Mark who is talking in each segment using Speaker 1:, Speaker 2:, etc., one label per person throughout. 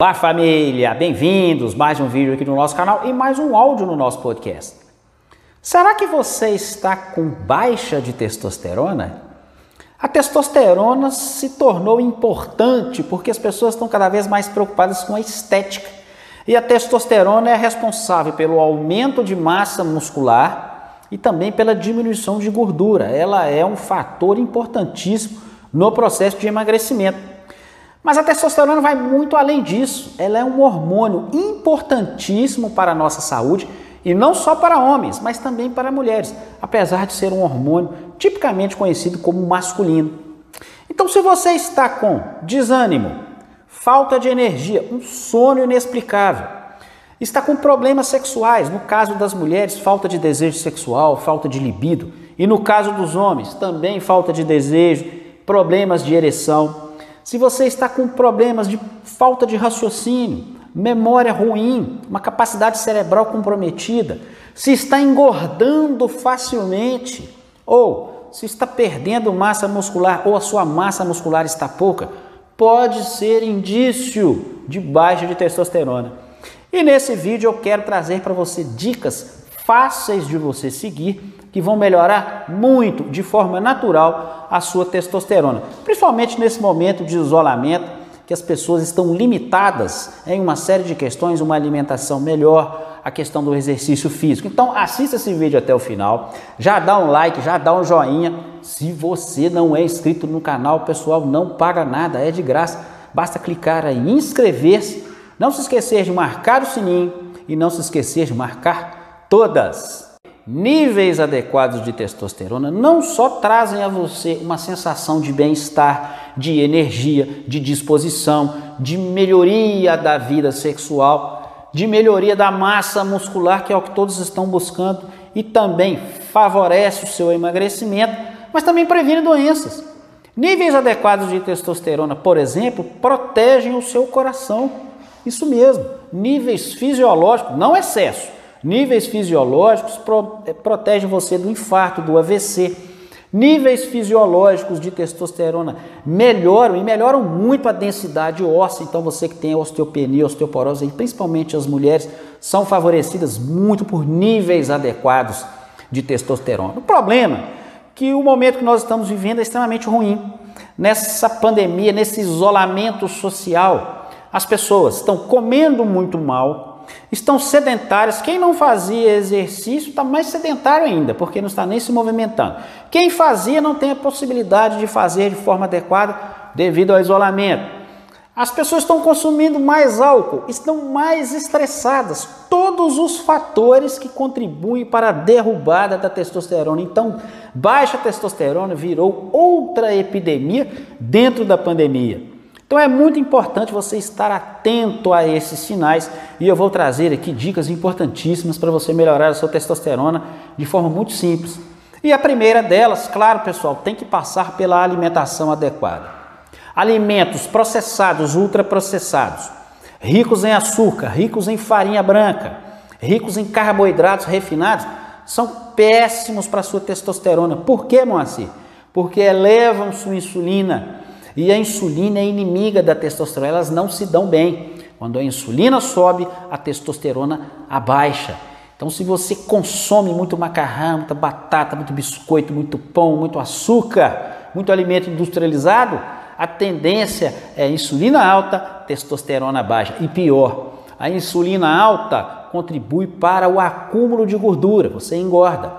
Speaker 1: Olá família, bem-vindos! Mais um vídeo aqui no nosso canal e mais um áudio no nosso podcast. Será que você está com baixa de testosterona? A testosterona se tornou importante porque as pessoas estão cada vez mais preocupadas com a estética. E a testosterona é responsável pelo aumento de massa muscular e também pela diminuição de gordura. Ela é um fator importantíssimo no processo de emagrecimento. Mas a testosterona vai muito além disso. Ela é um hormônio importantíssimo para a nossa saúde e não só para homens, mas também para mulheres, apesar de ser um hormônio tipicamente conhecido como masculino. Então, se você está com desânimo, falta de energia, um sono inexplicável, está com problemas sexuais, no caso das mulheres, falta de desejo sexual, falta de libido, e no caso dos homens, também falta de desejo, problemas de ereção, se você está com problemas de falta de raciocínio, memória ruim, uma capacidade cerebral comprometida, se está engordando facilmente, ou se está perdendo massa muscular ou a sua massa muscular está pouca, pode ser indício de baixa de testosterona. E nesse vídeo eu quero trazer para você dicas fáceis de você seguir que vão melhorar muito, de forma natural, a sua testosterona. Principalmente nesse momento de isolamento, que as pessoas estão limitadas em uma série de questões, uma alimentação melhor, a questão do exercício físico. Então assista esse vídeo até o final, já dá um like, já dá um joinha. Se você não é inscrito no canal, pessoal, não paga nada, é de graça. Basta clicar em inscrever-se. Não se esquecer de marcar o sininho e não se esquecer de marcar todas níveis adequados de testosterona não só trazem a você uma sensação de bem-estar, de energia, de disposição, de melhoria da vida sexual, de melhoria da massa muscular, que é o que todos estão buscando, e também favorece o seu emagrecimento, mas também previne doenças. Níveis adequados de testosterona, por exemplo, protegem o seu coração. Isso mesmo, níveis fisiológicos, não excesso Níveis fisiológicos pro, é, protegem você do infarto, do AVC. Níveis fisiológicos de testosterona melhoram e melhoram muito a densidade óssea. Então, você que tem osteopenia, osteoporose, e principalmente as mulheres, são favorecidas muito por níveis adequados de testosterona. O problema é que o momento que nós estamos vivendo é extremamente ruim. Nessa pandemia, nesse isolamento social, as pessoas estão comendo muito mal, estão sedentários. Quem não fazia exercício está mais sedentário ainda, porque não está nem se movimentando. Quem fazia não tem a possibilidade de fazer de forma adequada devido ao isolamento. As pessoas estão consumindo mais álcool, estão mais estressadas. Todos os fatores que contribuem para a derrubada da testosterona. Então, baixa testosterona virou outra epidemia dentro da pandemia. Então é muito importante você estar atento a esses sinais e eu vou trazer aqui dicas importantíssimas para você melhorar a sua testosterona de forma muito simples. E a primeira delas, claro, pessoal, tem que passar pela alimentação adequada. Alimentos processados, ultraprocessados, ricos em açúcar, ricos em farinha branca, ricos em carboidratos refinados, são péssimos para a sua testosterona. Por quê, Moacir? Porque elevam sua insulina, e a insulina é inimiga da testosterona, elas não se dão bem. Quando a insulina sobe, a testosterona abaixa. Então, se você consome muito macarrão, muita batata, muito biscoito, muito pão, muito açúcar, muito alimento industrializado, a tendência é insulina alta, testosterona baixa. E pior, a insulina alta contribui para o acúmulo de gordura, você engorda.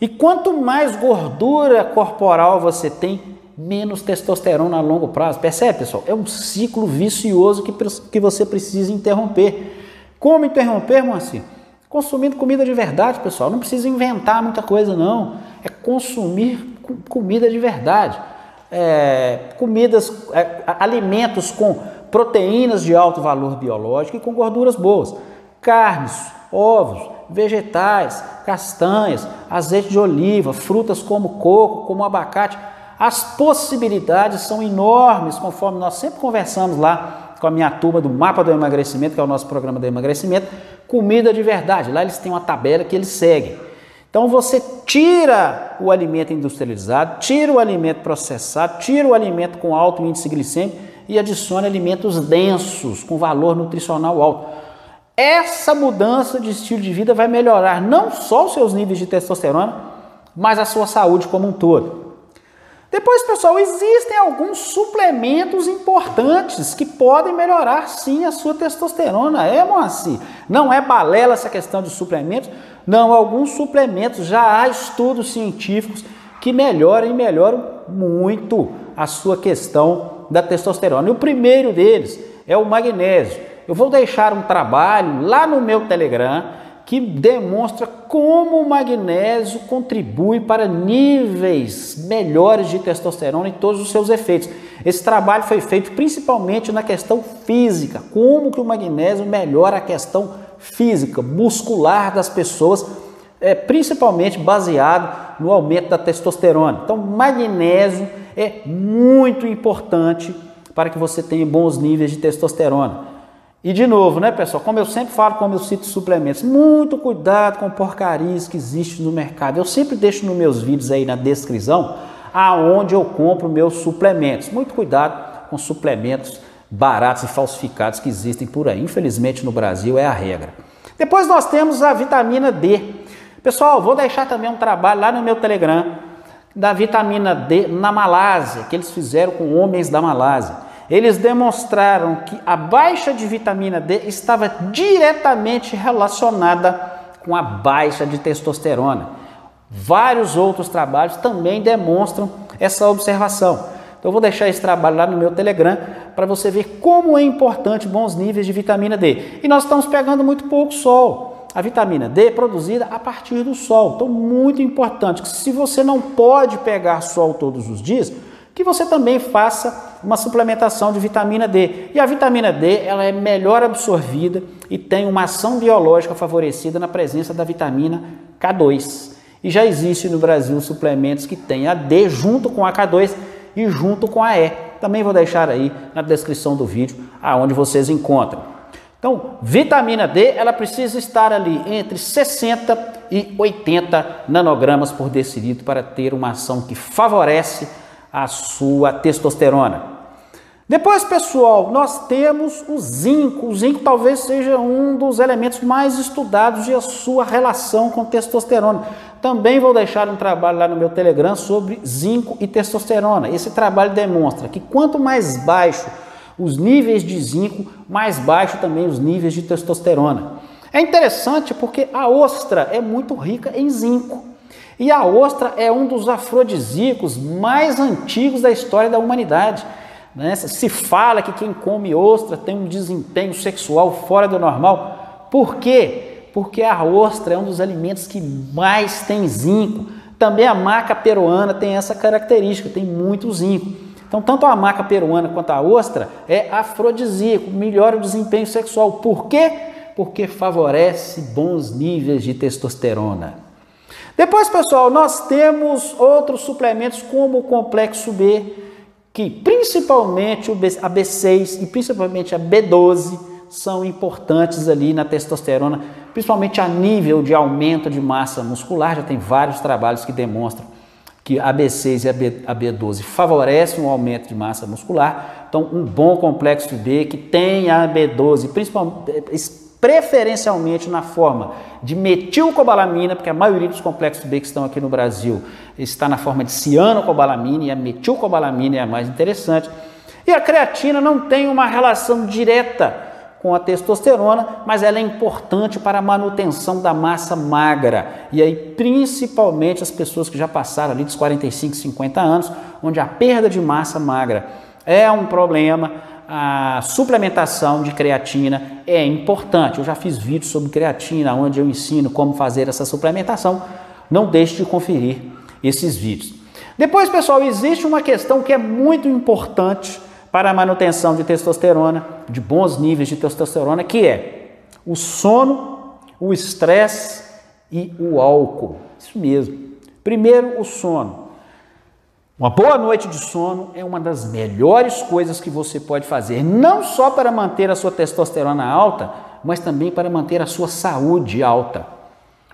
Speaker 1: E quanto mais gordura corporal você tem, menos testosterona a longo prazo. Percebe, pessoal? É um ciclo vicioso que, que você precisa interromper. Como interromper, Moacir? Consumindo comida de verdade, pessoal. Não precisa inventar muita coisa, não. É consumir comida de verdade. É, comidas, é, alimentos com proteínas de alto valor biológico e com gorduras boas. Carnes, ovos, vegetais, castanhas, azeite de oliva, frutas como coco, como abacate as possibilidades são enormes, conforme nós sempre conversamos lá com a minha turma do Mapa do Emagrecimento, que é o nosso programa de emagrecimento, comida de verdade. Lá eles têm uma tabela que eles seguem. Então você tira o alimento industrializado, tira o alimento processado, tira o alimento com alto índice glicêmico e adicione alimentos densos, com valor nutricional alto. Essa mudança de estilo de vida vai melhorar não só os seus níveis de testosterona, mas a sua saúde como um todo. Depois, pessoal, existem alguns suplementos importantes que podem melhorar sim a sua testosterona. É, Moacir? Não é balela essa questão de suplementos. Não, alguns suplementos, já há estudos científicos que melhoram e melhoram muito a sua questão da testosterona. E o primeiro deles é o magnésio. Eu vou deixar um trabalho lá no meu Telegram que demonstra como o magnésio contribui para níveis melhores de testosterona e todos os seus efeitos. Esse trabalho foi feito principalmente na questão física, como que o magnésio melhora a questão física, muscular das pessoas, é, principalmente baseado no aumento da testosterona. Então, magnésio é muito importante para que você tenha bons níveis de testosterona. E de novo, né, pessoal? Como eu sempre falo, como eu cito suplementos, muito cuidado com porcarias que existem no mercado. Eu sempre deixo nos meus vídeos aí na descrição aonde eu compro meus suplementos. Muito cuidado com suplementos baratos e falsificados que existem por aí. Infelizmente no Brasil é a regra. Depois nós temos a vitamina D. Pessoal, vou deixar também um trabalho lá no meu Telegram da vitamina D na Malásia, que eles fizeram com homens da Malásia eles demonstraram que a baixa de vitamina D estava diretamente relacionada com a baixa de testosterona. Vários outros trabalhos também demonstram essa observação. Então eu vou deixar esse trabalho lá no meu Telegram para você ver como é importante bons níveis de vitamina D. E nós estamos pegando muito pouco sol. A vitamina D é produzida a partir do sol. Então muito importante que se você não pode pegar sol todos os dias, que você também faça uma suplementação de vitamina D. E a vitamina D ela é melhor absorvida e tem uma ação biológica favorecida na presença da vitamina K2. E já existe no Brasil suplementos que têm a D junto com a K2 e junto com a E. Também vou deixar aí na descrição do vídeo aonde vocês encontram. Então, vitamina D, ela precisa estar ali entre 60 e 80 nanogramas por decilitro para ter uma ação que favorece a sua testosterona. Depois, pessoal, nós temos o zinco. O zinco talvez seja um dos elementos mais estudados e a sua relação com testosterona. Também vou deixar um trabalho lá no meu Telegram sobre zinco e testosterona. Esse trabalho demonstra que quanto mais baixo os níveis de zinco, mais baixo também os níveis de testosterona. É interessante porque a ostra é muito rica em zinco. E a ostra é um dos afrodisíacos mais antigos da história da humanidade. Né? Se fala que quem come ostra tem um desempenho sexual fora do normal. Por quê? Porque a ostra é um dos alimentos que mais tem zinco. Também a maca peruana tem essa característica, tem muito zinco. Então, tanto a maca peruana quanto a ostra é afrodisíaco, melhora o desempenho sexual. Por quê? Porque favorece bons níveis de testosterona. Depois, pessoal, nós temos outros suplementos como o complexo B, que principalmente a B6 e principalmente a B12 são importantes ali na testosterona, principalmente a nível de aumento de massa muscular. Já tem vários trabalhos que demonstram que a B6 e a, B, a B12 favorecem o aumento de massa muscular. Então, um bom complexo B que tem a B12, principalmente preferencialmente na forma de metilcobalamina, porque a maioria dos complexos B que estão aqui no Brasil está na forma de cianocobalamina e a metilcobalamina é a mais interessante. E a creatina não tem uma relação direta com a testosterona, mas ela é importante para a manutenção da massa magra. E aí, principalmente as pessoas que já passaram ali dos 45, 50 anos, onde a perda de massa magra é um problema, a suplementação de creatina é importante. Eu já fiz vídeos sobre creatina, onde eu ensino como fazer essa suplementação. Não deixe de conferir esses vídeos. Depois, pessoal, existe uma questão que é muito importante para a manutenção de testosterona, de bons níveis de testosterona, que é o sono, o estresse e o álcool. Isso mesmo. Primeiro, o sono. Uma boa noite de sono é uma das melhores coisas que você pode fazer, não só para manter a sua testosterona alta, mas também para manter a sua saúde alta.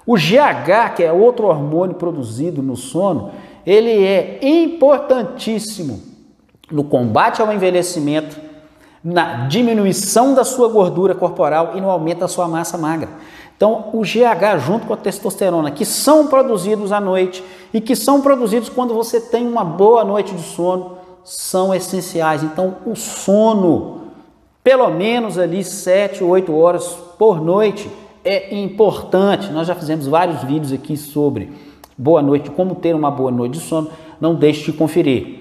Speaker 1: O GH, que é outro hormônio produzido no sono, ele é importantíssimo no combate ao envelhecimento, na diminuição da sua gordura corporal e no aumento da sua massa magra. Então, o GH junto com a testosterona, que são produzidos à noite e que são produzidos quando você tem uma boa noite de sono, são essenciais. Então, o sono, pelo menos ali 7, 8 horas por noite, é importante. Nós já fizemos vários vídeos aqui sobre boa noite, como ter uma boa noite de sono. Não deixe de conferir.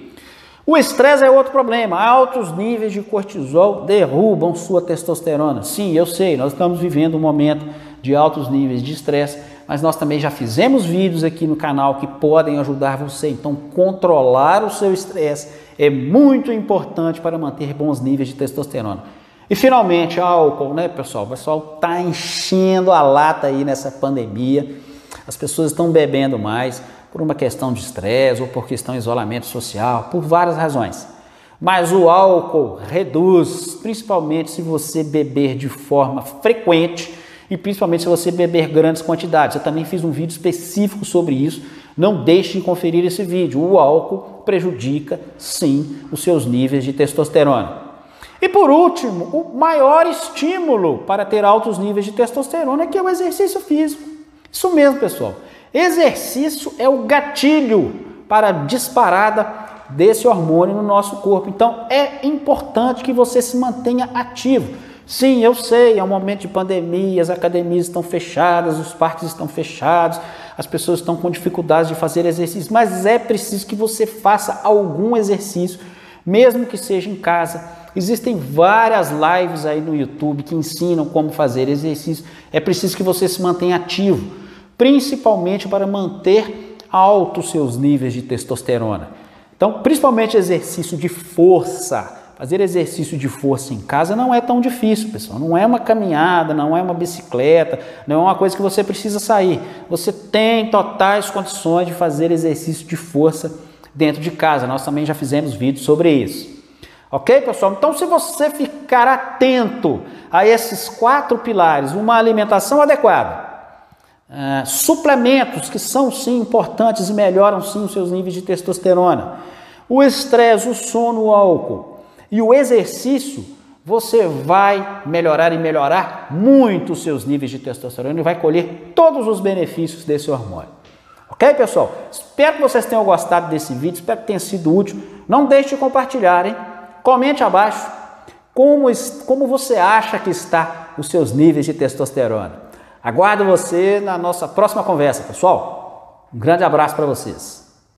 Speaker 1: O estresse é outro problema. Altos níveis de cortisol derrubam sua testosterona. Sim, eu sei, nós estamos vivendo um momento de altos níveis de estresse, mas nós também já fizemos vídeos aqui no canal que podem ajudar você. Então, controlar o seu estresse é muito importante para manter bons níveis de testosterona. E finalmente, álcool, né, pessoal? O pessoal está enchendo a lata aí nessa pandemia. As pessoas estão bebendo mais por uma questão de estresse ou por questão de isolamento social, por várias razões. Mas o álcool reduz, principalmente se você beber de forma frequente e principalmente se você beber grandes quantidades. Eu também fiz um vídeo específico sobre isso. Não deixe de conferir esse vídeo. O álcool prejudica sim os seus níveis de testosterona. E por último, o maior estímulo para ter altos níveis de testosterona é que é o exercício físico. Isso mesmo, pessoal. Exercício é o gatilho para a disparada desse hormônio no nosso corpo. Então é importante que você se mantenha ativo. Sim, eu sei, é um momento de pandemia, as academias estão fechadas, os parques estão fechados, as pessoas estão com dificuldades de fazer exercício, mas é preciso que você faça algum exercício, mesmo que seja em casa. Existem várias lives aí no YouTube que ensinam como fazer exercício. É preciso que você se mantenha ativo principalmente para manter altos seus níveis de testosterona. Então, principalmente exercício de força. Fazer exercício de força em casa não é tão difícil, pessoal. Não é uma caminhada, não é uma bicicleta, não é uma coisa que você precisa sair. Você tem totais condições de fazer exercício de força dentro de casa. Nós também já fizemos vídeos sobre isso. Ok, pessoal? Então, se você ficar atento a esses quatro pilares, uma alimentação adequada, Uh, suplementos que são sim importantes e melhoram sim os seus níveis de testosterona. O estresse, o sono, o álcool e o exercício, você vai melhorar e melhorar muito os seus níveis de testosterona e vai colher todos os benefícios desse hormônio. Ok, pessoal? Espero que vocês tenham gostado desse vídeo, espero que tenha sido útil. Não deixe de compartilhar, hein? Comente abaixo como, como você acha que está os seus níveis de testosterona. Aguardo você na nossa próxima conversa, pessoal. Um grande abraço para vocês.